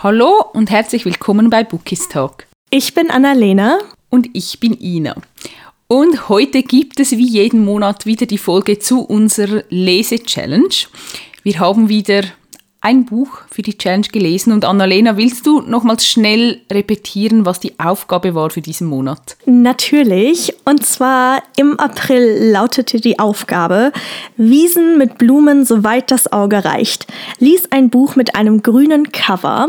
Hallo und herzlich willkommen bei Bookies Talk. Ich bin Annalena. Und ich bin Ina. Und heute gibt es wie jeden Monat wieder die Folge zu unserer Lese-Challenge. Wir haben wieder ein Buch für die Challenge gelesen und Annalena, willst du nochmals schnell repetieren, was die Aufgabe war für diesen Monat? Natürlich. Und zwar im April lautete die Aufgabe Wiesen mit Blumen, soweit das Auge reicht. Lies ein Buch mit einem grünen Cover.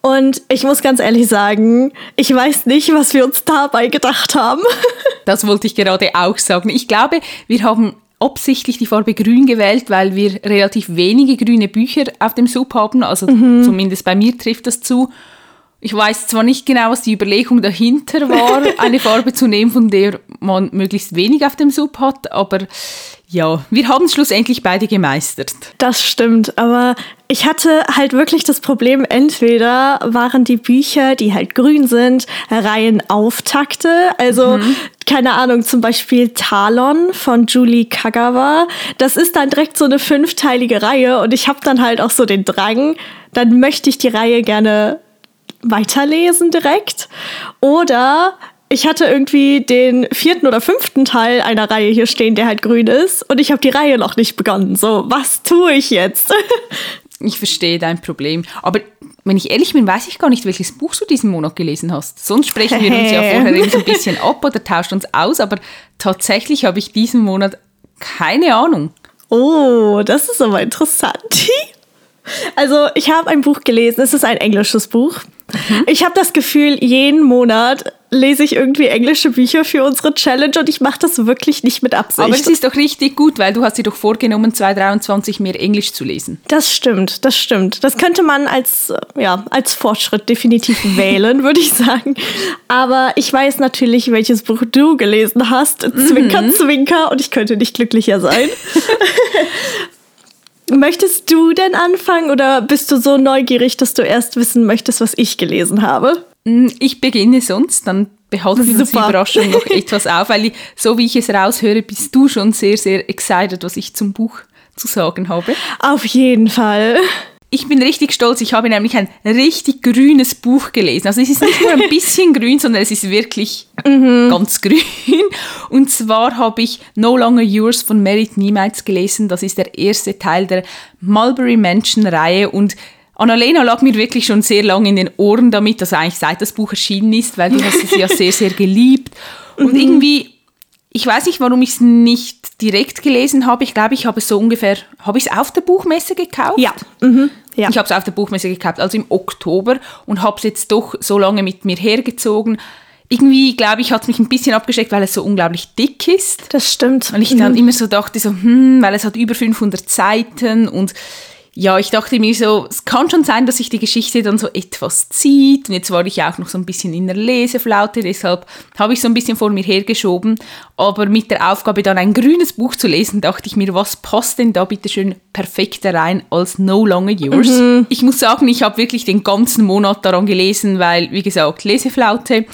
Und ich muss ganz ehrlich sagen, ich weiß nicht, was wir uns dabei gedacht haben. das wollte ich gerade auch sagen. Ich glaube, wir haben absichtlich die Farbe grün gewählt, weil wir relativ wenige grüne Bücher auf dem Sub haben. Also mhm. zumindest bei mir trifft das zu. Ich weiß zwar nicht genau, was die Überlegung dahinter war, eine Farbe zu nehmen, von der man möglichst wenig auf dem Sub hat, aber ja, wir haben es schlussendlich beide gemeistert. Das stimmt, aber ich hatte halt wirklich das Problem, entweder waren die Bücher, die halt grün sind, Reihenauftakte, also mhm. keine Ahnung, zum Beispiel Talon von Julie Kagawa. Das ist dann direkt so eine fünfteilige Reihe und ich habe dann halt auch so den Drang, dann möchte ich die Reihe gerne weiterlesen direkt. Oder ich hatte irgendwie den vierten oder fünften Teil einer Reihe hier stehen, der halt grün ist, und ich habe die Reihe noch nicht begonnen. So, was tue ich jetzt? ich verstehe dein Problem. Aber wenn ich ehrlich bin, weiß ich gar nicht, welches Buch du diesen Monat gelesen hast. Sonst sprechen wir uns ja vorher eben so ein bisschen ab oder tauschen uns aus, aber tatsächlich habe ich diesen Monat keine Ahnung. Oh, das ist aber interessant. Also, ich habe ein Buch gelesen, es ist ein englisches Buch. Mhm. Ich habe das Gefühl, jeden Monat lese ich irgendwie englische Bücher für unsere Challenge und ich mache das wirklich nicht mit Absicht. Aber es ist doch richtig gut, weil du hast dir doch vorgenommen, 2023 mehr Englisch zu lesen. Das stimmt, das stimmt. Das könnte man als, ja, als Fortschritt definitiv wählen, würde ich sagen. Aber ich weiß natürlich, welches Buch du gelesen hast. Zwinker, mhm. Zwinker und ich könnte nicht glücklicher sein. Möchtest du denn anfangen oder bist du so neugierig, dass du erst wissen möchtest, was ich gelesen habe? Mm, ich beginne sonst, dann behalten wir uns die Überraschung noch etwas auf, weil ich, so wie ich es raushöre, bist du schon sehr, sehr excited, was ich zum Buch zu sagen habe. Auf jeden Fall. Ich bin richtig stolz, ich habe nämlich ein richtig grünes Buch gelesen. Also es ist nicht nur ein bisschen grün, sondern es ist wirklich mhm. ganz grün. Und zwar habe ich No Longer Yours von Merit Niemites gelesen. Das ist der erste Teil der Mulberry Mansion Reihe und Annalena lag mir wirklich schon sehr lange in den Ohren damit, also eigentlich seit das Buch erschienen ist, weil du hast es ja sehr, sehr geliebt. Und mhm. irgendwie ich weiß nicht, warum ich es nicht direkt gelesen habe. Ich glaube, ich habe es so ungefähr, habe ich es auf der Buchmesse gekauft? Ja. Mhm. Ja. Ich habe es auf der Buchmesse gekauft, also im Oktober und habe es jetzt doch so lange mit mir hergezogen. Irgendwie, glaube ich, hat es mich ein bisschen abgeschreckt, weil es so unglaublich dick ist. Das stimmt. Weil ich mhm. dann immer so dachte, so, hm, weil es hat über 500 Seiten und ja, ich dachte mir so, es kann schon sein, dass sich die Geschichte dann so etwas zieht. Und jetzt war ich auch noch so ein bisschen in der Leseflaute, deshalb habe ich so ein bisschen vor mir hergeschoben. Aber mit der Aufgabe, dann ein grünes Buch zu lesen, dachte ich mir, was passt denn da bitte schön perfekter rein als No Longer Yours? Mhm. Ich muss sagen, ich habe wirklich den ganzen Monat daran gelesen, weil, wie gesagt, Leseflaute,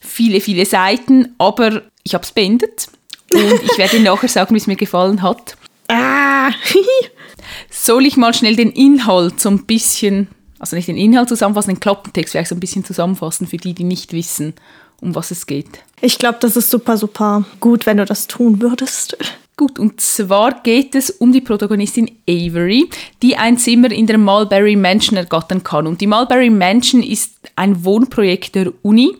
viele, viele Seiten, aber ich habe es beendet. Und ich werde nachher sagen, wie es mir gefallen hat. Ah, Soll ich mal schnell den Inhalt so ein bisschen, also nicht den Inhalt zusammenfassen, den Klappentext vielleicht so ein bisschen zusammenfassen für die, die nicht wissen, um was es geht? Ich glaube, das ist super, super gut, wenn du das tun würdest. Gut, und zwar geht es um die Protagonistin Avery, die ein Zimmer in der Mulberry Mansion ergattern kann. Und die Mulberry Mansion ist ein Wohnprojekt der Uni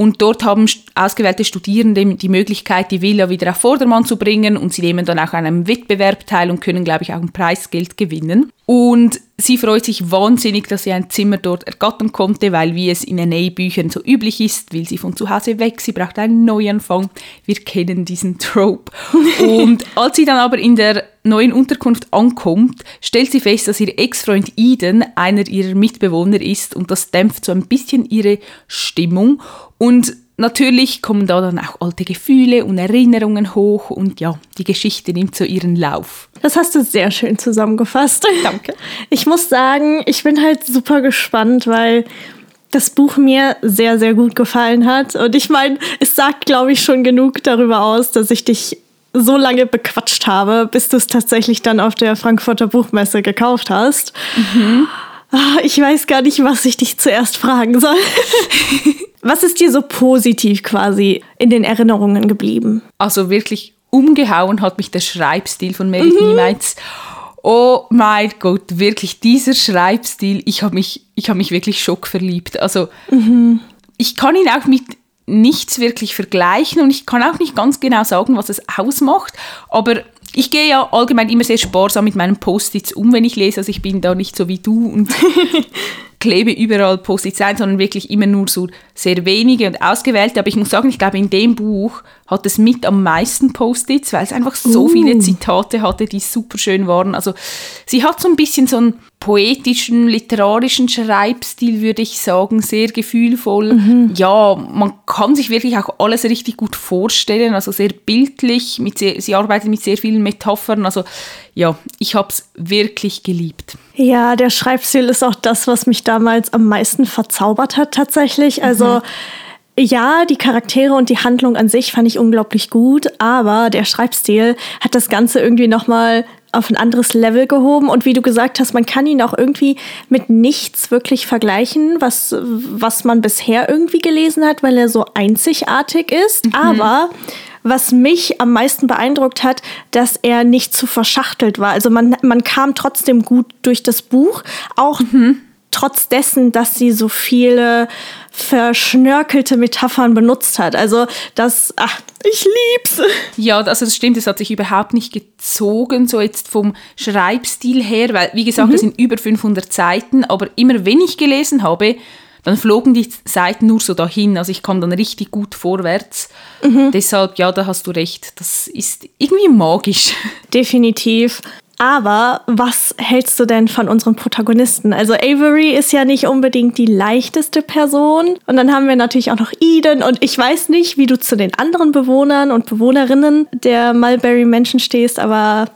und dort haben ausgewählte Studierende die Möglichkeit, die Villa wieder auf Vordermann zu bringen und sie nehmen dann auch an einem Wettbewerb teil und können, glaube ich, auch ein Preisgeld gewinnen. Und sie freut sich wahnsinnig, dass sie ein Zimmer dort ergattern konnte, weil wie es in NA-Büchern so üblich ist, will sie von zu Hause weg, sie braucht einen Neuanfang. Wir kennen diesen Trope. und als sie dann aber in der neuen Unterkunft ankommt, stellt sie fest, dass ihr Ex-Freund Eden einer ihrer Mitbewohner ist und das dämpft so ein bisschen ihre Stimmung. Und natürlich kommen da dann auch alte Gefühle und Erinnerungen hoch und ja, die Geschichte nimmt so ihren Lauf. Das hast du sehr schön zusammengefasst. Danke. Ich muss sagen, ich bin halt super gespannt, weil das Buch mir sehr, sehr gut gefallen hat. Und ich meine, es sagt, glaube ich, schon genug darüber aus, dass ich dich so lange bequatscht habe, bis du es tatsächlich dann auf der Frankfurter Buchmesse gekauft hast. Mhm. Ich weiß gar nicht, was ich dich zuerst fragen soll. was ist dir so positiv quasi in den Erinnerungen geblieben? Also wirklich umgehauen hat mich der Schreibstil von Merit mhm. Niemites. Oh mein Gott, wirklich dieser Schreibstil, ich habe mich, hab mich wirklich schockverliebt. Also mhm. ich kann ihn auch mit nichts wirklich vergleichen und ich kann auch nicht ganz genau sagen, was es ausmacht, aber ich gehe ja allgemein immer sehr sparsam mit meinen Post-its um, wenn ich lese. Also ich bin da nicht so wie du und klebe überall Post-its ein, sondern wirklich immer nur so sehr wenige und ausgewählte. Aber ich muss sagen, ich glaube, in dem Buch hat es mit am meisten Post-its, weil es einfach so uh. viele Zitate hatte, die super schön waren. Also sie hat so ein bisschen so einen poetischen, literarischen Schreibstil, würde ich sagen, sehr gefühlvoll. Mhm. Ja, man kann sich wirklich auch alles richtig gut vorstellen, also sehr bildlich. Mit sehr, sie arbeitet mit sehr vielen Metaphern. Also ja, ich habe es wirklich geliebt. Ja, der Schreibstil ist auch das, was mich damals am meisten verzaubert hat tatsächlich. Also mhm. Ja, die Charaktere und die Handlung an sich fand ich unglaublich gut, aber der Schreibstil hat das Ganze irgendwie nochmal auf ein anderes Level gehoben. Und wie du gesagt hast, man kann ihn auch irgendwie mit nichts wirklich vergleichen, was, was man bisher irgendwie gelesen hat, weil er so einzigartig ist. Mhm. Aber was mich am meisten beeindruckt hat, dass er nicht zu verschachtelt war. Also man, man kam trotzdem gut durch das Buch, auch mhm. trotz dessen, dass sie so viele verschnörkelte Metaphern benutzt hat. Also das, ach, ich lieb's. Ja, also das stimmt, es hat sich überhaupt nicht gezogen, so jetzt vom Schreibstil her, weil, wie gesagt, mhm. das sind über 500 Seiten, aber immer wenn ich gelesen habe, dann flogen die Seiten nur so dahin. Also ich kam dann richtig gut vorwärts. Mhm. Deshalb, ja, da hast du recht. Das ist irgendwie magisch. Definitiv. Aber was hältst du denn von unseren Protagonisten? Also Avery ist ja nicht unbedingt die leichteste Person. Und dann haben wir natürlich auch noch Eden. Und ich weiß nicht, wie du zu den anderen Bewohnern und Bewohnerinnen der Mulberry Menschen stehst, aber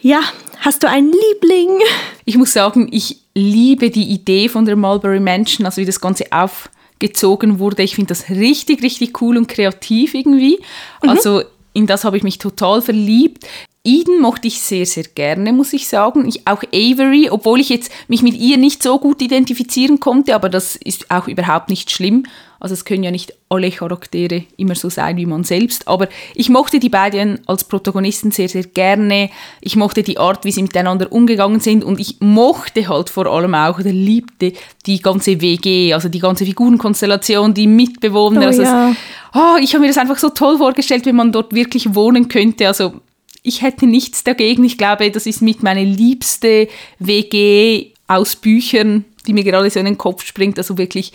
ja, hast du einen Liebling? Ich muss sagen, ich liebe die Idee von der Mulberry Mansion, also wie das Ganze aufgezogen wurde. Ich finde das richtig, richtig cool und kreativ irgendwie. Mhm. Also in das habe ich mich total verliebt. Eden mochte ich sehr, sehr gerne, muss ich sagen. Ich, auch Avery, obwohl ich jetzt mich mit ihr nicht so gut identifizieren konnte, aber das ist auch überhaupt nicht schlimm. Also es können ja nicht alle Charaktere immer so sein wie man selbst. Aber ich mochte die beiden als Protagonisten sehr, sehr gerne. Ich mochte die Art, wie sie miteinander umgegangen sind. Und ich mochte halt vor allem auch oder liebte die ganze WG, also die ganze Figurenkonstellation, die Mitbewohner. Oh, also ja. es, oh, ich habe mir das einfach so toll vorgestellt, wenn man dort wirklich wohnen könnte. Also ich hätte nichts dagegen. Ich glaube, das ist mit meine liebste WG aus Büchern, die mir gerade so in den Kopf springt. Also wirklich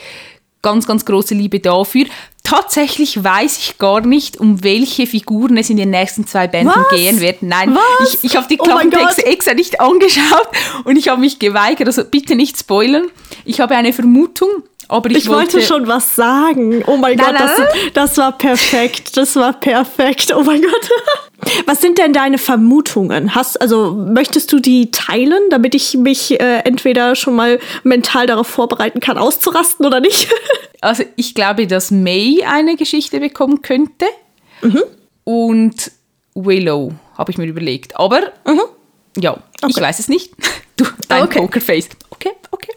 ganz, ganz große Liebe dafür. Tatsächlich weiß ich gar nicht, um welche Figuren es in den nächsten zwei Bänden Was? gehen wird. Nein, Was? ich, ich habe die Klappentexte oh extra nicht angeschaut und ich habe mich geweigert. Also bitte nicht spoilern. Ich habe eine Vermutung, aber ich, ich wollte, wollte, schon was sagen. Oh mein Gott, das, das, war perfekt. Das war perfekt. Oh mein Gott. Was sind denn deine Vermutungen? Hast, also möchtest du die teilen, damit ich mich äh, entweder schon mal mental darauf vorbereiten kann, auszurasten oder nicht? also ich glaube, dass May eine Geschichte bekommen könnte. Mhm. Und Willow, habe ich mir überlegt. Aber mhm. ja, okay. ich weiß es nicht. Du, dein okay. Pokerface. Okay, okay.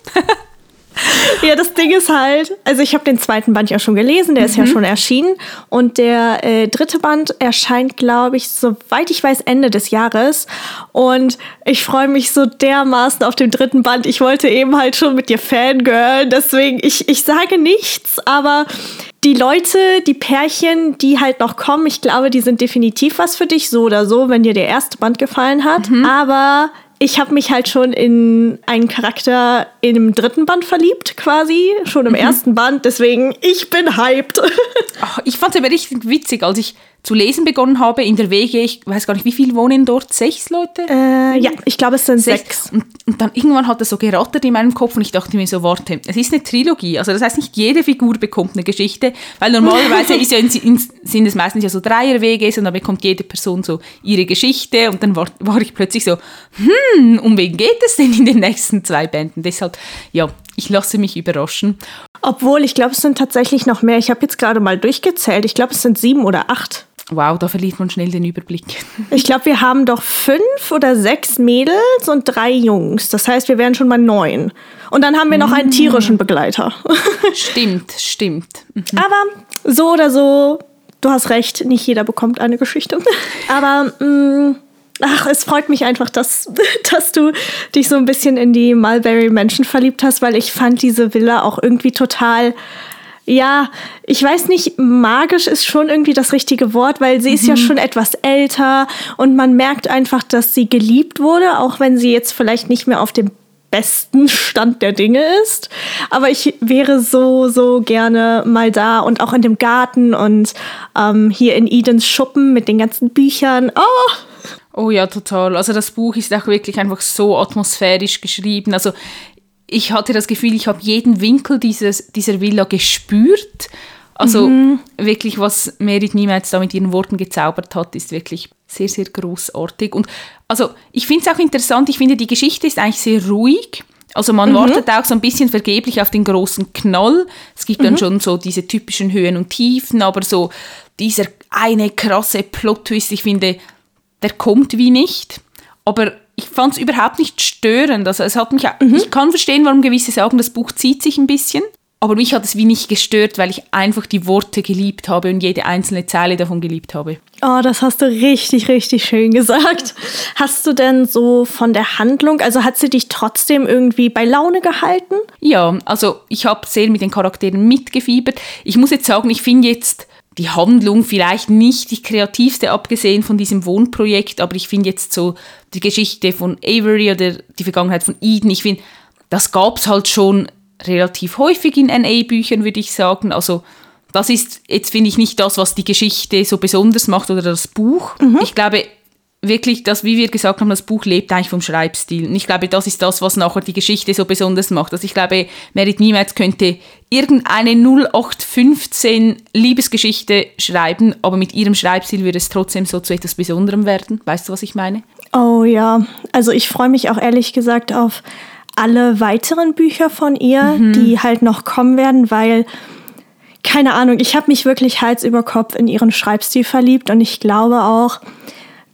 Ja, das Ding ist halt, also ich habe den zweiten Band ja schon gelesen, der mhm. ist ja mhm. schon erschienen. Und der äh, dritte Band erscheint, glaube ich, soweit ich weiß, Ende des Jahres. Und ich freue mich so dermaßen auf den dritten Band. Ich wollte eben halt schon mit dir fangirlen, deswegen, ich, ich sage nichts, aber die Leute, die Pärchen, die halt noch kommen, ich glaube, die sind definitiv was für dich, so oder so, wenn dir der erste Band gefallen hat. Mhm. Aber ich habe mich halt schon in einen Charakter in dem dritten Band verliebt, quasi, schon im mhm. ersten Band. Deswegen, ich bin hyped. Ach, ich fand es aber richtig witzig, als ich zu lesen begonnen habe in der WG, ich weiß gar nicht, wie viele wohnen dort? Sechs Leute? Äh, ja, ich glaube, es sind sechs. sechs. Und, und, dann irgendwann hat es so gerattert in meinem Kopf und ich dachte mir so, warte, es ist eine Trilogie. Also das heißt, nicht jede Figur bekommt eine Geschichte, weil normalerweise ja in, in, sind es meistens ja so Dreier-WGs und dann bekommt jede Person so ihre Geschichte und dann war, war ich plötzlich so, hm, um wen geht es denn in den nächsten zwei Bänden? Deshalb, ja, ich lasse mich überraschen. Obwohl, ich glaube, es sind tatsächlich noch mehr. Ich habe jetzt gerade mal durchgezählt. Ich glaube, es sind sieben oder acht. wow, da verliert man schnell den Überblick. Ich glaube, wir haben doch fünf oder sechs Mädels und drei Jungs. Das heißt, wir wären schon mal neun. Und dann haben wir noch einen tierischen Begleiter. Stimmt, stimmt. Mhm. Aber so oder so, du hast recht, nicht jeder bekommt eine Geschichte. Aber mh, mm, ach, es freut mich einfach, dass, dass du dich so ein bisschen in die Mulberry Menschen verliebt hast, weil ich fand diese Villa auch irgendwie total ja, ich weiß nicht, magisch ist schon irgendwie das richtige Wort, weil sie mhm. ist ja mhm. schon etwas älter und man merkt einfach, dass sie geliebt wurde, auch wenn sie jetzt vielleicht nicht mehr auf dem besten Stand der Dinge ist. Aber ich wäre so, so gerne mal da und auch in dem Garten und ähm, hier in Edens Schuppen mit den ganzen Büchern. Oh! Oh ja, total. Also das Buch ist auch wirklich einfach so atmosphärisch geschrieben. Also ich hatte das Gefühl, ich habe jeden Winkel dieses, dieser Villa gespürt. Also mhm. wirklich, was Merit Niemals da mit ihren Worten gezaubert hat, ist wirklich sehr, sehr großartig. Und also ich finde es auch interessant, ich finde, die Geschichte ist eigentlich sehr ruhig. Also man mhm. wartet auch so ein bisschen vergeblich auf den großen Knall. Es gibt mhm. dann schon so diese typischen Höhen und Tiefen, aber so dieser eine krasse Plot-Twist, ich finde, der kommt wie nicht. Aber ich fand es überhaupt nicht störend. Also es hat mich, mhm. ich kann verstehen, warum gewisse sagen, das Buch zieht sich ein bisschen. Aber mich hat es wie nicht gestört, weil ich einfach die Worte geliebt habe und jede einzelne Zeile davon geliebt habe. Oh, das hast du richtig, richtig schön gesagt. Hast du denn so von der Handlung, also hat sie dich trotzdem irgendwie bei Laune gehalten? Ja, also ich habe sehr mit den Charakteren mitgefiebert. Ich muss jetzt sagen, ich finde jetzt die Handlung vielleicht nicht die kreativste, abgesehen von diesem Wohnprojekt, aber ich finde jetzt so die Geschichte von Avery oder die Vergangenheit von Eden, ich finde, das gab es halt schon relativ häufig in NA-Büchern, würde ich sagen. Also das ist jetzt, finde ich, nicht das, was die Geschichte so besonders macht oder das Buch. Mhm. Ich glaube, wirklich, dass, wie wir gesagt haben, das Buch lebt eigentlich vom Schreibstil. Und ich glaube, das ist das, was nachher die Geschichte so besonders macht. Also ich glaube, Merit Niemals könnte irgendeine 0815 Liebesgeschichte schreiben, aber mit ihrem Schreibstil würde es trotzdem so zu etwas Besonderem werden. Weißt du, was ich meine? Oh ja, also ich freue mich auch ehrlich gesagt auf alle weiteren Bücher von ihr, mhm. die halt noch kommen werden, weil keine Ahnung, ich habe mich wirklich Hals über Kopf in ihren Schreibstil verliebt und ich glaube auch,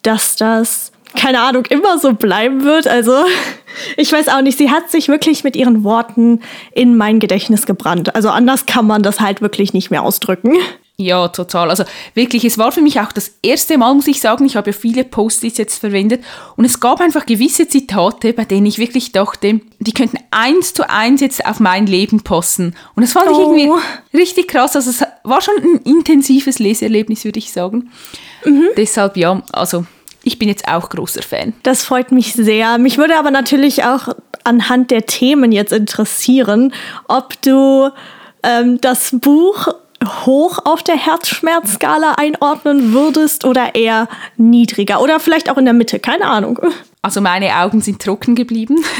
dass das, keine Ahnung, immer so bleiben wird. Also ich weiß auch nicht, sie hat sich wirklich mit ihren Worten in mein Gedächtnis gebrannt. Also anders kann man das halt wirklich nicht mehr ausdrücken. Ja, total. Also wirklich, es war für mich auch das erste Mal, muss ich sagen, ich habe ja viele Post-its jetzt verwendet und es gab einfach gewisse Zitate, bei denen ich wirklich dachte, die könnten eins zu eins jetzt auf mein Leben passen. Und das fand oh. ich irgendwie richtig krass. Also es war schon ein intensives Leseerlebnis, würde ich sagen. Mhm. Deshalb ja, also ich bin jetzt auch großer Fan. Das freut mich sehr. Mich würde aber natürlich auch anhand der Themen jetzt interessieren, ob du ähm, das Buch hoch auf der Herzschmerzskala einordnen würdest oder eher niedriger oder vielleicht auch in der Mitte, keine Ahnung. Also meine Augen sind trocken geblieben.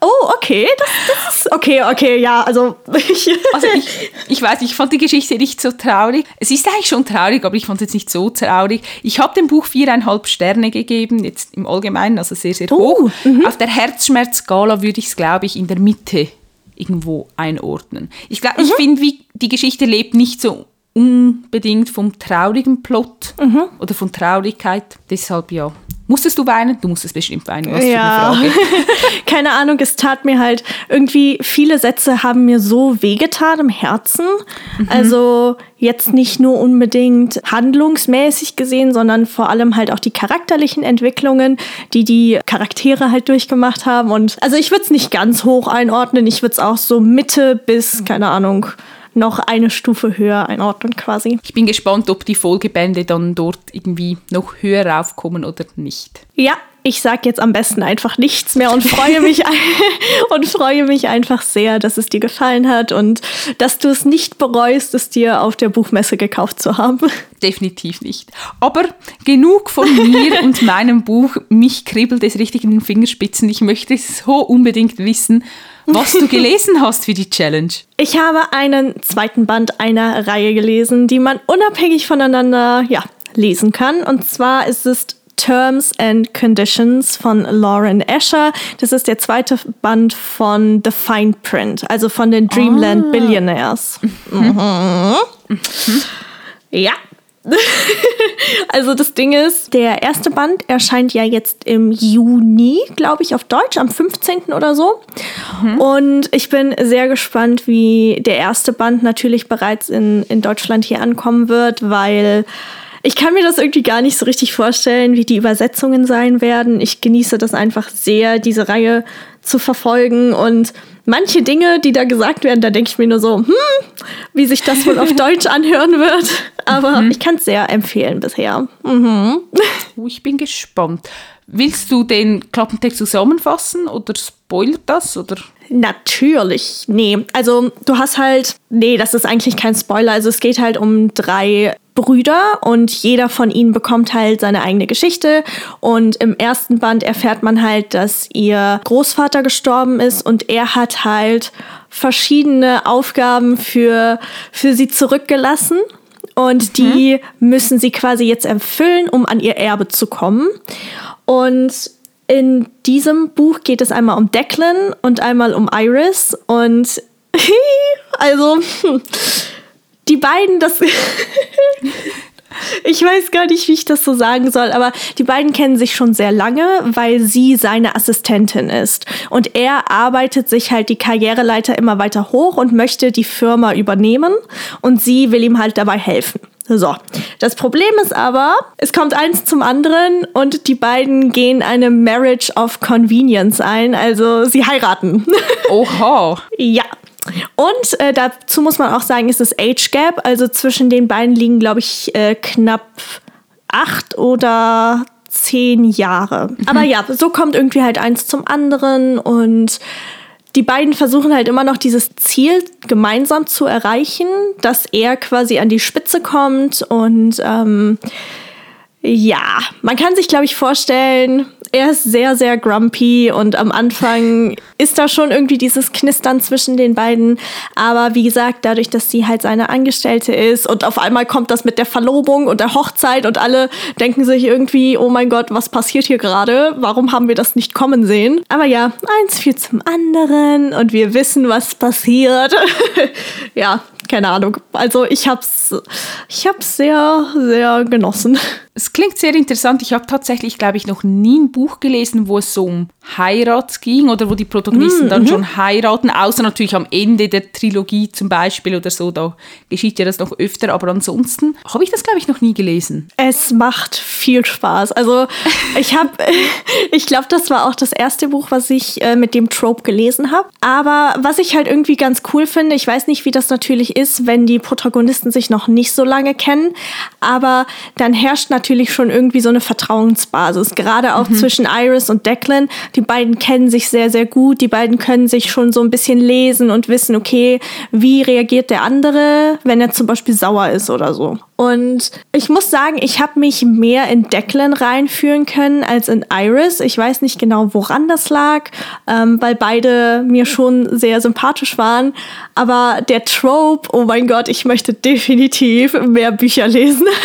Oh, okay. Das, das ist okay, okay, ja. Also ich, also ich, ich weiß, ich fand die Geschichte nicht so traurig. Es ist eigentlich schon traurig, aber ich fand es jetzt nicht so traurig. Ich habe dem Buch viereinhalb Sterne gegeben, jetzt im Allgemeinen, also sehr, sehr hoch. Uh, Auf der Herzschmerzskala würde ich es, glaube ich, in der Mitte irgendwo einordnen. Ich glaube, mhm. ich finde, wie die Geschichte lebt nicht so unbedingt vom traurigen Plot mhm. oder von Traurigkeit. Deshalb ja. Musstest du weinen? Du musstest bestimmt weinen. Was ja. Keine Ahnung, es tat mir halt irgendwie, viele Sätze haben mir so wehgetan im Herzen. Mhm. Also jetzt nicht nur unbedingt handlungsmäßig gesehen, sondern vor allem halt auch die charakterlichen Entwicklungen, die die Charaktere halt durchgemacht haben. Und also ich würde es nicht ganz hoch einordnen. Ich würde es auch so Mitte bis, keine Ahnung, noch eine Stufe höher einordnen quasi. Ich bin gespannt, ob die Folgebände dann dort irgendwie noch höher raufkommen oder nicht. Ja, ich sage jetzt am besten einfach nichts mehr und freue mich und freue mich einfach sehr, dass es dir gefallen hat und dass du es nicht bereust, es dir auf der Buchmesse gekauft zu haben. Definitiv nicht. Aber genug von mir und meinem Buch. Mich kribbelt es richtig in den Fingerspitzen. Ich möchte so unbedingt wissen, was du gelesen hast für die Challenge. Ich habe einen zweiten Band einer Reihe gelesen, die man unabhängig voneinander ja, lesen kann. Und zwar ist es Terms and Conditions von Lauren Escher. Das ist der zweite Band von The Fine Print, also von den Dreamland ah. Billionaires. Mhm. Mhm. Ja. also das Ding ist, der erste Band erscheint ja jetzt im Juni, glaube ich, auf Deutsch, am 15. oder so. Mhm. Und ich bin sehr gespannt, wie der erste Band natürlich bereits in, in Deutschland hier ankommen wird, weil ich kann mir das irgendwie gar nicht so richtig vorstellen, wie die Übersetzungen sein werden. Ich genieße das einfach sehr, diese Reihe zu verfolgen und manche Dinge, die da gesagt werden, da denke ich mir nur so, hm, wie sich das wohl auf Deutsch anhören wird. Aber mhm. ich kann es sehr empfehlen bisher. Mhm. Oh, ich bin gespannt. Willst du den Klappentext zusammenfassen oder spoilert das? Oder? Natürlich, nee. Also du hast halt, nee, das ist eigentlich kein Spoiler. Also es geht halt um drei Brüder und jeder von ihnen bekommt halt seine eigene Geschichte. Und im ersten Band erfährt man halt, dass ihr Großvater gestorben ist und er hat halt verschiedene Aufgaben für, für sie zurückgelassen. Und mhm. die müssen sie quasi jetzt erfüllen, um an ihr Erbe zu kommen. Und in diesem Buch geht es einmal um Declan und einmal um Iris. Und also die beiden, das. ich weiß gar nicht, wie ich das so sagen soll, aber die beiden kennen sich schon sehr lange, weil sie seine Assistentin ist. Und er arbeitet sich halt die Karriereleiter immer weiter hoch und möchte die Firma übernehmen. Und sie will ihm halt dabei helfen. So, das Problem ist aber, es kommt eins zum anderen und die beiden gehen eine Marriage of Convenience ein, also sie heiraten. Oha. ja, und äh, dazu muss man auch sagen, ist das Age Gap. Also zwischen den beiden liegen, glaube ich, äh, knapp acht oder zehn Jahre. Mhm. Aber ja, so kommt irgendwie halt eins zum anderen und die beiden versuchen halt immer noch dieses Ziel gemeinsam zu erreichen, dass er quasi an die Spitze kommt und ähm, ja, man kann sich, glaube ich, vorstellen, er ist sehr, sehr grumpy und am Anfang ist da schon irgendwie dieses Knistern zwischen den beiden. Aber wie gesagt, dadurch, dass sie halt seine Angestellte ist und auf einmal kommt das mit der Verlobung und der Hochzeit und alle denken sich irgendwie, oh mein Gott, was passiert hier gerade? Warum haben wir das nicht kommen sehen? Aber ja, eins führt zum anderen und wir wissen, was passiert. ja, keine Ahnung. Also ich hab's, ich hab's sehr, sehr genossen. Es klingt sehr interessant. Ich habe tatsächlich, glaube ich, noch nie ein Buch gelesen, wo es so um Heirat ging oder wo die Protagonisten mm, dann mhm. schon heiraten, außer natürlich am Ende der Trilogie zum Beispiel oder so. Da geschieht ja das noch öfter, aber ansonsten habe ich das, glaube ich, noch nie gelesen. Es macht viel Spaß. Also ich habe, ich glaube, das war auch das erste Buch, was ich äh, mit dem Trope gelesen habe. Aber was ich halt irgendwie ganz cool finde, ich weiß nicht, wie das natürlich ist, wenn die Protagonisten sich noch nicht so lange kennen, aber dann herrscht natürlich natürlich schon irgendwie so eine Vertrauensbasis, gerade auch mhm. zwischen Iris und Declan. Die beiden kennen sich sehr, sehr gut. Die beiden können sich schon so ein bisschen lesen und wissen, okay, wie reagiert der andere, wenn er zum Beispiel sauer ist oder so. Und ich muss sagen, ich habe mich mehr in Declan reinführen können als in Iris. Ich weiß nicht genau, woran das lag, ähm, weil beide mir schon sehr sympathisch waren. Aber der Trope, oh mein Gott, ich möchte definitiv mehr Bücher lesen.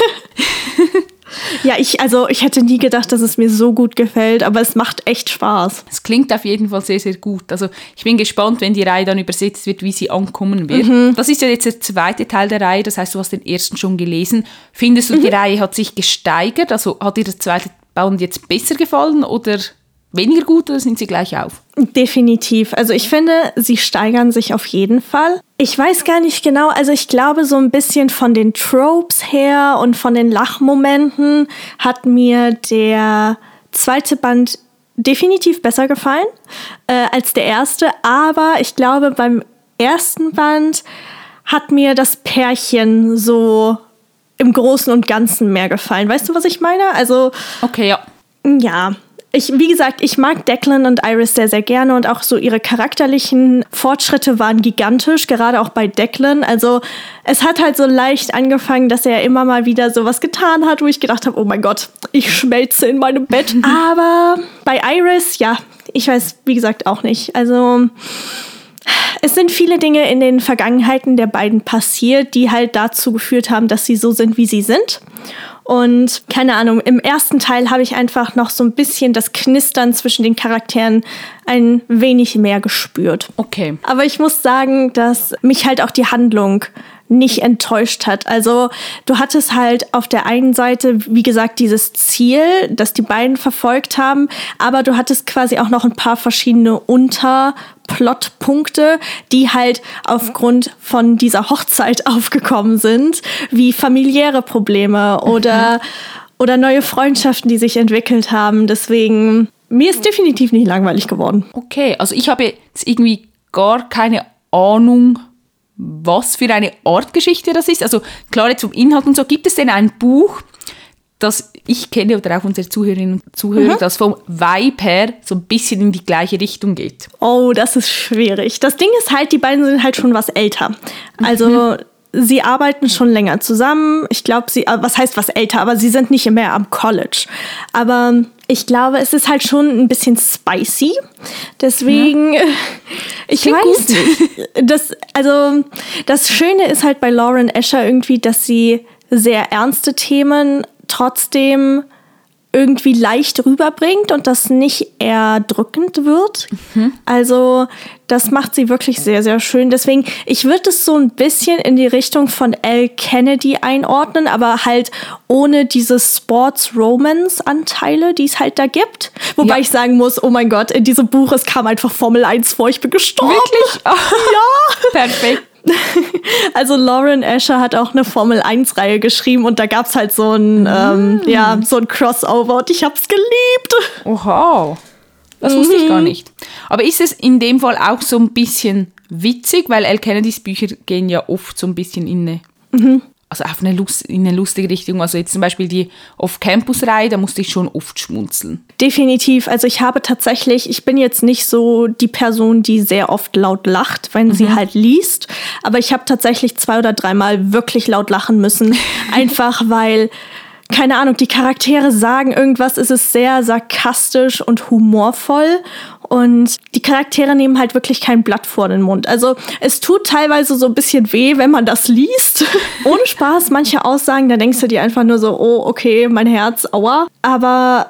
Ja, ich, also ich hätte nie gedacht, dass es mir so gut gefällt, aber es macht echt Spaß. Es klingt auf jeden Fall sehr, sehr gut. Also ich bin gespannt, wenn die Reihe dann übersetzt wird, wie sie ankommen wird. Mhm. Das ist ja jetzt der zweite Teil der Reihe, das heißt, du hast den ersten schon gelesen. Findest du, mhm. die Reihe hat sich gesteigert? Also hat dir der zweite Band jetzt besser gefallen oder weniger gut oder sind sie gleich auf? Definitiv. Also ich finde, sie steigern sich auf jeden Fall. Ich weiß gar nicht genau, also ich glaube so ein bisschen von den Tropes her und von den Lachmomenten hat mir der zweite Band definitiv besser gefallen äh, als der erste. Aber ich glaube, beim ersten Band hat mir das Pärchen so im Großen und Ganzen mehr gefallen. Weißt du, was ich meine? Also. Okay, ja. Ja, ich, wie gesagt, ich mag Declan und Iris sehr, sehr gerne und auch so ihre charakterlichen Fortschritte waren gigantisch, gerade auch bei Declan. Also es hat halt so leicht angefangen, dass er immer mal wieder sowas getan hat, wo ich gedacht habe, oh mein Gott, ich schmelze in meinem Bett. Aber bei Iris, ja, ich weiß, wie gesagt, auch nicht. Also es sind viele Dinge in den Vergangenheiten der beiden passiert, die halt dazu geführt haben, dass sie so sind, wie sie sind. Und keine Ahnung, im ersten Teil habe ich einfach noch so ein bisschen das Knistern zwischen den Charakteren ein wenig mehr gespürt. Okay. Aber ich muss sagen, dass mich halt auch die Handlung nicht enttäuscht hat. Also du hattest halt auf der einen Seite, wie gesagt, dieses Ziel, das die beiden verfolgt haben, aber du hattest quasi auch noch ein paar verschiedene Unterplotpunkte, die halt aufgrund von dieser Hochzeit aufgekommen sind, wie familiäre Probleme oder, mhm. oder neue Freundschaften, die sich entwickelt haben. Deswegen, mir ist definitiv nicht langweilig geworden. Okay, also ich habe jetzt irgendwie gar keine Ahnung, was für eine Art Geschichte das ist. Also klar, zum Inhalt und so. Gibt es denn ein Buch, das ich kenne oder auch unsere Zuhörerinnen und Zuhörer, mhm. das vom Vibe her so ein bisschen in die gleiche Richtung geht? Oh, das ist schwierig. Das Ding ist halt, die beiden sind halt schon was älter. Also mhm. Sie arbeiten schon länger zusammen. Ich glaube, sie, äh, was heißt was älter, aber sie sind nicht mehr am College. Aber ich glaube, es ist halt schon ein bisschen spicy. Deswegen, ja. ich Klingt weiß nicht. Das, also, das Schöne ist halt bei Lauren Escher irgendwie, dass sie sehr ernste Themen trotzdem irgendwie leicht rüberbringt und das nicht erdrückend wird. Mhm. Also das macht sie wirklich sehr, sehr schön. Deswegen, ich würde es so ein bisschen in die Richtung von L. Kennedy einordnen, aber halt ohne diese Sports-Romance-Anteile, die es halt da gibt. Wobei ja. ich sagen muss, oh mein Gott, in diesem Buch, es kam einfach Formel 1 vor, ich bin gestorben. Wirklich? ja. Perfekt. Also Lauren Asher hat auch eine Formel 1-Reihe geschrieben und da gab es halt so ein, mm. ähm, ja, so ein Crossover und ich hab's geliebt. Oha. Das wusste ich gar mhm. nicht. Aber ist es in dem Fall auch so ein bisschen witzig, weil L. Kennedys Bücher gehen ja oft so ein bisschen in eine mhm also auf eine, Lust, in eine lustige Richtung. Also jetzt zum Beispiel die Off-Campus-Reihe, da musste ich schon oft schmunzeln. Definitiv. Also ich habe tatsächlich, ich bin jetzt nicht so die Person, die sehr oft laut lacht, wenn mhm. sie halt liest. Aber ich habe tatsächlich zwei oder dreimal wirklich laut lachen müssen. Einfach weil keine Ahnung, die Charaktere sagen irgendwas, es ist sehr sarkastisch und humorvoll und die Charaktere nehmen halt wirklich kein Blatt vor den Mund. Also es tut teilweise so ein bisschen weh, wenn man das liest. Ohne Spaß, manche Aussagen, da denkst du dir einfach nur so, oh, okay, mein Herz, aua. Aber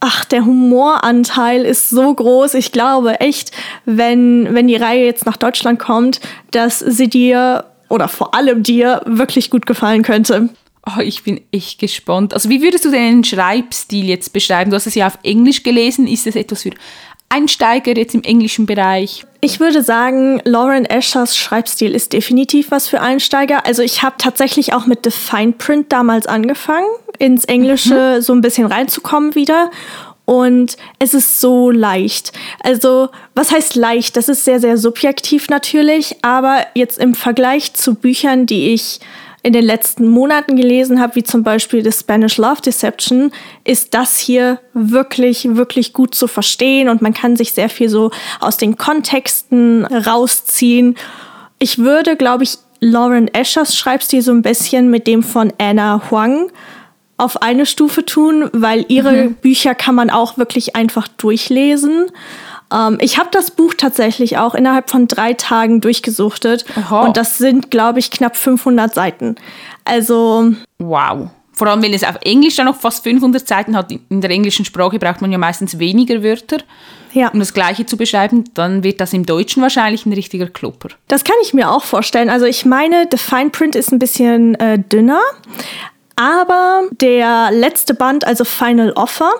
ach, der Humoranteil ist so groß. Ich glaube echt, wenn, wenn die Reihe jetzt nach Deutschland kommt, dass sie dir oder vor allem dir wirklich gut gefallen könnte. Oh, ich bin echt gespannt. Also wie würdest du den Schreibstil jetzt beschreiben? Du hast es ja auf Englisch gelesen. Ist das etwas für Einsteiger jetzt im englischen Bereich? Ich würde sagen, Lauren Eschers Schreibstil ist definitiv was für Einsteiger. Also ich habe tatsächlich auch mit The Fine Print damals angefangen, ins Englische mhm. so ein bisschen reinzukommen wieder. Und es ist so leicht. Also, was heißt leicht? Das ist sehr, sehr subjektiv natürlich, aber jetzt im Vergleich zu Büchern, die ich in den letzten Monaten gelesen habe, wie zum Beispiel The Spanish Love Deception, ist das hier wirklich, wirklich gut zu verstehen und man kann sich sehr viel so aus den Kontexten rausziehen. Ich würde, glaube ich, Lauren Eschers Schreibstil so ein bisschen mit dem von Anna Huang auf eine Stufe tun, weil ihre mhm. Bücher kann man auch wirklich einfach durchlesen. Ähm, ich habe das Buch tatsächlich auch innerhalb von drei Tagen durchgesuchtet. Aha. Und das sind, glaube ich, knapp 500 Seiten. Also. Wow. Vor allem, wenn es auf Englisch dann noch fast 500 Seiten hat. In der englischen Sprache braucht man ja meistens weniger Wörter. Ja. Um das Gleiche zu beschreiben, dann wird das im Deutschen wahrscheinlich ein richtiger Klopper. Das kann ich mir auch vorstellen. Also ich meine, The Fine Print ist ein bisschen äh, dünner, aber der letzte Band, also Final Offer,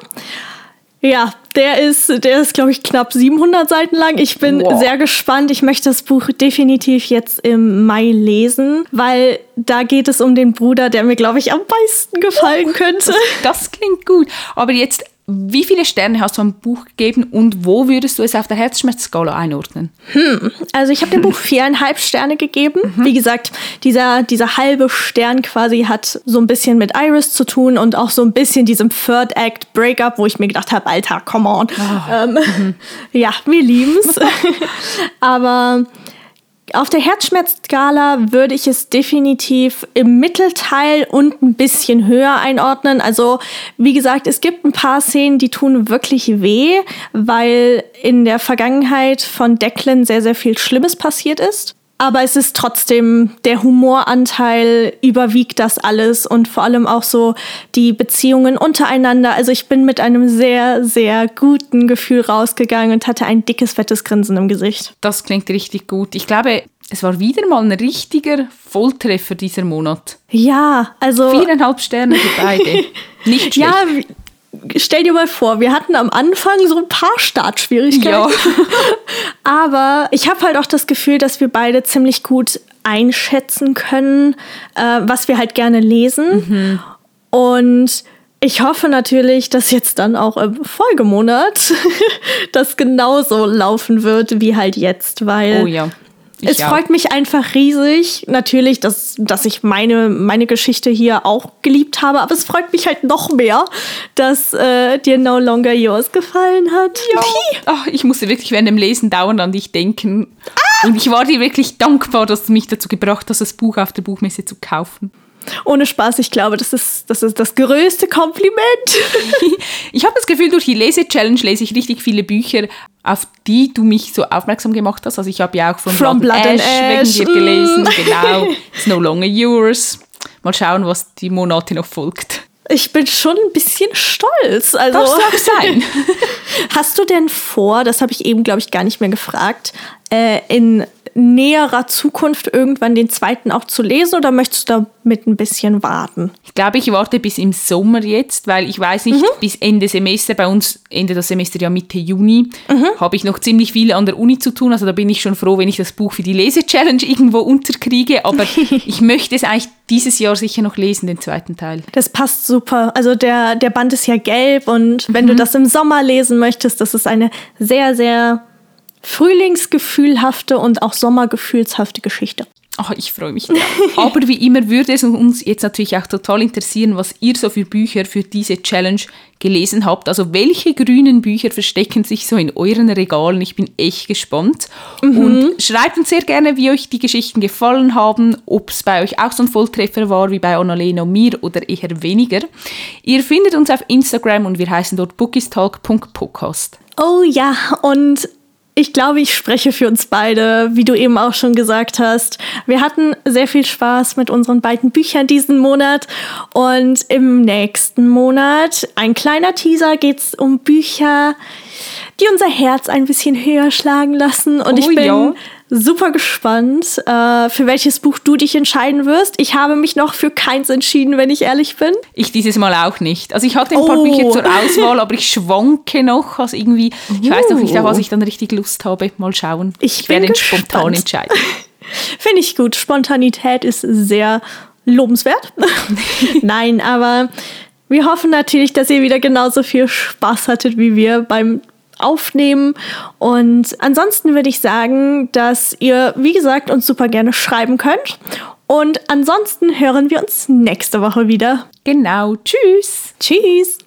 ja, der ist, der ist, glaube ich, knapp 700 Seiten lang. Ich bin wow. sehr gespannt. Ich möchte das Buch definitiv jetzt im Mai lesen, weil da geht es um den Bruder, der mir, glaube ich, am meisten gefallen könnte. Das, das klingt gut. Aber jetzt wie viele Sterne hast du am Buch gegeben und wo würdest du es auf der Herzschmerzskala einordnen? Hm, also ich habe dem Buch viereinhalb Sterne gegeben. Mhm. Wie gesagt, dieser, dieser halbe Stern quasi hat so ein bisschen mit Iris zu tun und auch so ein bisschen diesem Third Act Breakup, wo ich mir gedacht habe, Alter, come on. Oh. Ähm, mhm. Ja, wir lieben's. Aber auf der Herzschmerzskala würde ich es definitiv im Mittelteil und ein bisschen höher einordnen. Also, wie gesagt, es gibt ein paar Szenen, die tun wirklich weh, weil in der Vergangenheit von Declan sehr, sehr viel Schlimmes passiert ist. Aber es ist trotzdem, der Humoranteil überwiegt das alles und vor allem auch so die Beziehungen untereinander. Also ich bin mit einem sehr, sehr guten Gefühl rausgegangen und hatte ein dickes, fettes Grinsen im Gesicht. Das klingt richtig gut. Ich glaube, es war wieder mal ein richtiger Volltreffer dieser Monat. Ja, also. Viereinhalb Sterne für beide. Nicht schlecht. Ja, stell dir mal vor, wir hatten am Anfang so ein paar Startschwierigkeiten. Ja. Aber ich habe halt auch das Gefühl, dass wir beide ziemlich gut einschätzen können, äh, was wir halt gerne lesen. Mhm. Und ich hoffe natürlich, dass jetzt dann auch im Folgemonat das genauso laufen wird wie halt jetzt, weil oh ja. Ich es auch. freut mich einfach riesig, natürlich, dass, dass ich meine, meine Geschichte hier auch geliebt habe, aber es freut mich halt noch mehr, dass äh, dir No Longer Yours gefallen hat. Ja. Ach, ich musste wirklich während dem Lesen dauernd an dich denken. Ah! Und ich war dir wirklich dankbar, dass du mich dazu gebracht hast, das Buch auf der Buchmesse zu kaufen. Ohne Spaß, ich glaube, das ist das, ist das größte Kompliment. ich habe das Gefühl, durch die Lese-Challenge lese ich richtig viele Bücher, auf die du mich so aufmerksam gemacht hast. Also ich habe ja auch von From Blood, Blood and Ash, wegen dir gelesen. Mm. Genau, It's no longer yours. Mal schauen, was die Monate noch folgt. Ich bin schon ein bisschen stolz. Also, Darf auch sein. Hast du denn vor, das habe ich eben, glaube ich, gar nicht mehr gefragt, äh, in näherer Zukunft irgendwann den zweiten auch zu lesen oder möchtest du damit ein bisschen warten? Ich glaube, ich warte bis im Sommer jetzt, weil ich weiß nicht, mhm. bis Ende Semester, bei uns endet das Semester ja Mitte Juni, mhm. habe ich noch ziemlich viel an der Uni zu tun. Also da bin ich schon froh, wenn ich das Buch für die Lese-Challenge irgendwo unterkriege. Aber ich möchte es eigentlich dieses Jahr sicher noch lesen, den zweiten Teil. Das passt super. Also der, der Band ist ja gelb und wenn mhm. du das im Sommer lesen möchtest, das ist eine sehr, sehr frühlingsgefühlhafte und auch sommergefühlshafte Geschichte. Ach, ich freue mich. Aber wie immer würde es uns jetzt natürlich auch total interessieren, was ihr so für Bücher für diese Challenge gelesen habt. Also welche grünen Bücher verstecken sich so in euren Regalen? Ich bin echt gespannt. Mhm. Und schreibt uns sehr gerne, wie euch die Geschichten gefallen haben, ob es bei euch auch so ein Volltreffer war wie bei Annalena und mir oder eher weniger. Ihr findet uns auf Instagram und wir heißen dort bookistalk.podcast. Oh ja, und ich glaube, ich spreche für uns beide, wie du eben auch schon gesagt hast. Wir hatten sehr viel Spaß mit unseren beiden Büchern diesen Monat und im nächsten Monat, ein kleiner Teaser, geht es um Bücher, die unser Herz ein bisschen höher schlagen lassen. Und oh, ich bin ja super gespannt, äh, für welches Buch du dich entscheiden wirst. Ich habe mich noch für keins entschieden, wenn ich ehrlich bin. Ich dieses Mal auch nicht. Also ich hatte ein paar oh. Bücher zur Auswahl, aber ich schwanke noch. Also irgendwie, ich uh. weiß noch nicht, auf was ich dann richtig Lust habe. Mal schauen. Ich, ich werde spontan entscheiden. Finde ich gut. Spontanität ist sehr lobenswert. Nein, aber wir hoffen natürlich, dass ihr wieder genauso viel Spaß hattet wie wir beim aufnehmen. Und ansonsten würde ich sagen, dass ihr, wie gesagt, uns super gerne schreiben könnt. Und ansonsten hören wir uns nächste Woche wieder. Genau. Tschüss. Tschüss.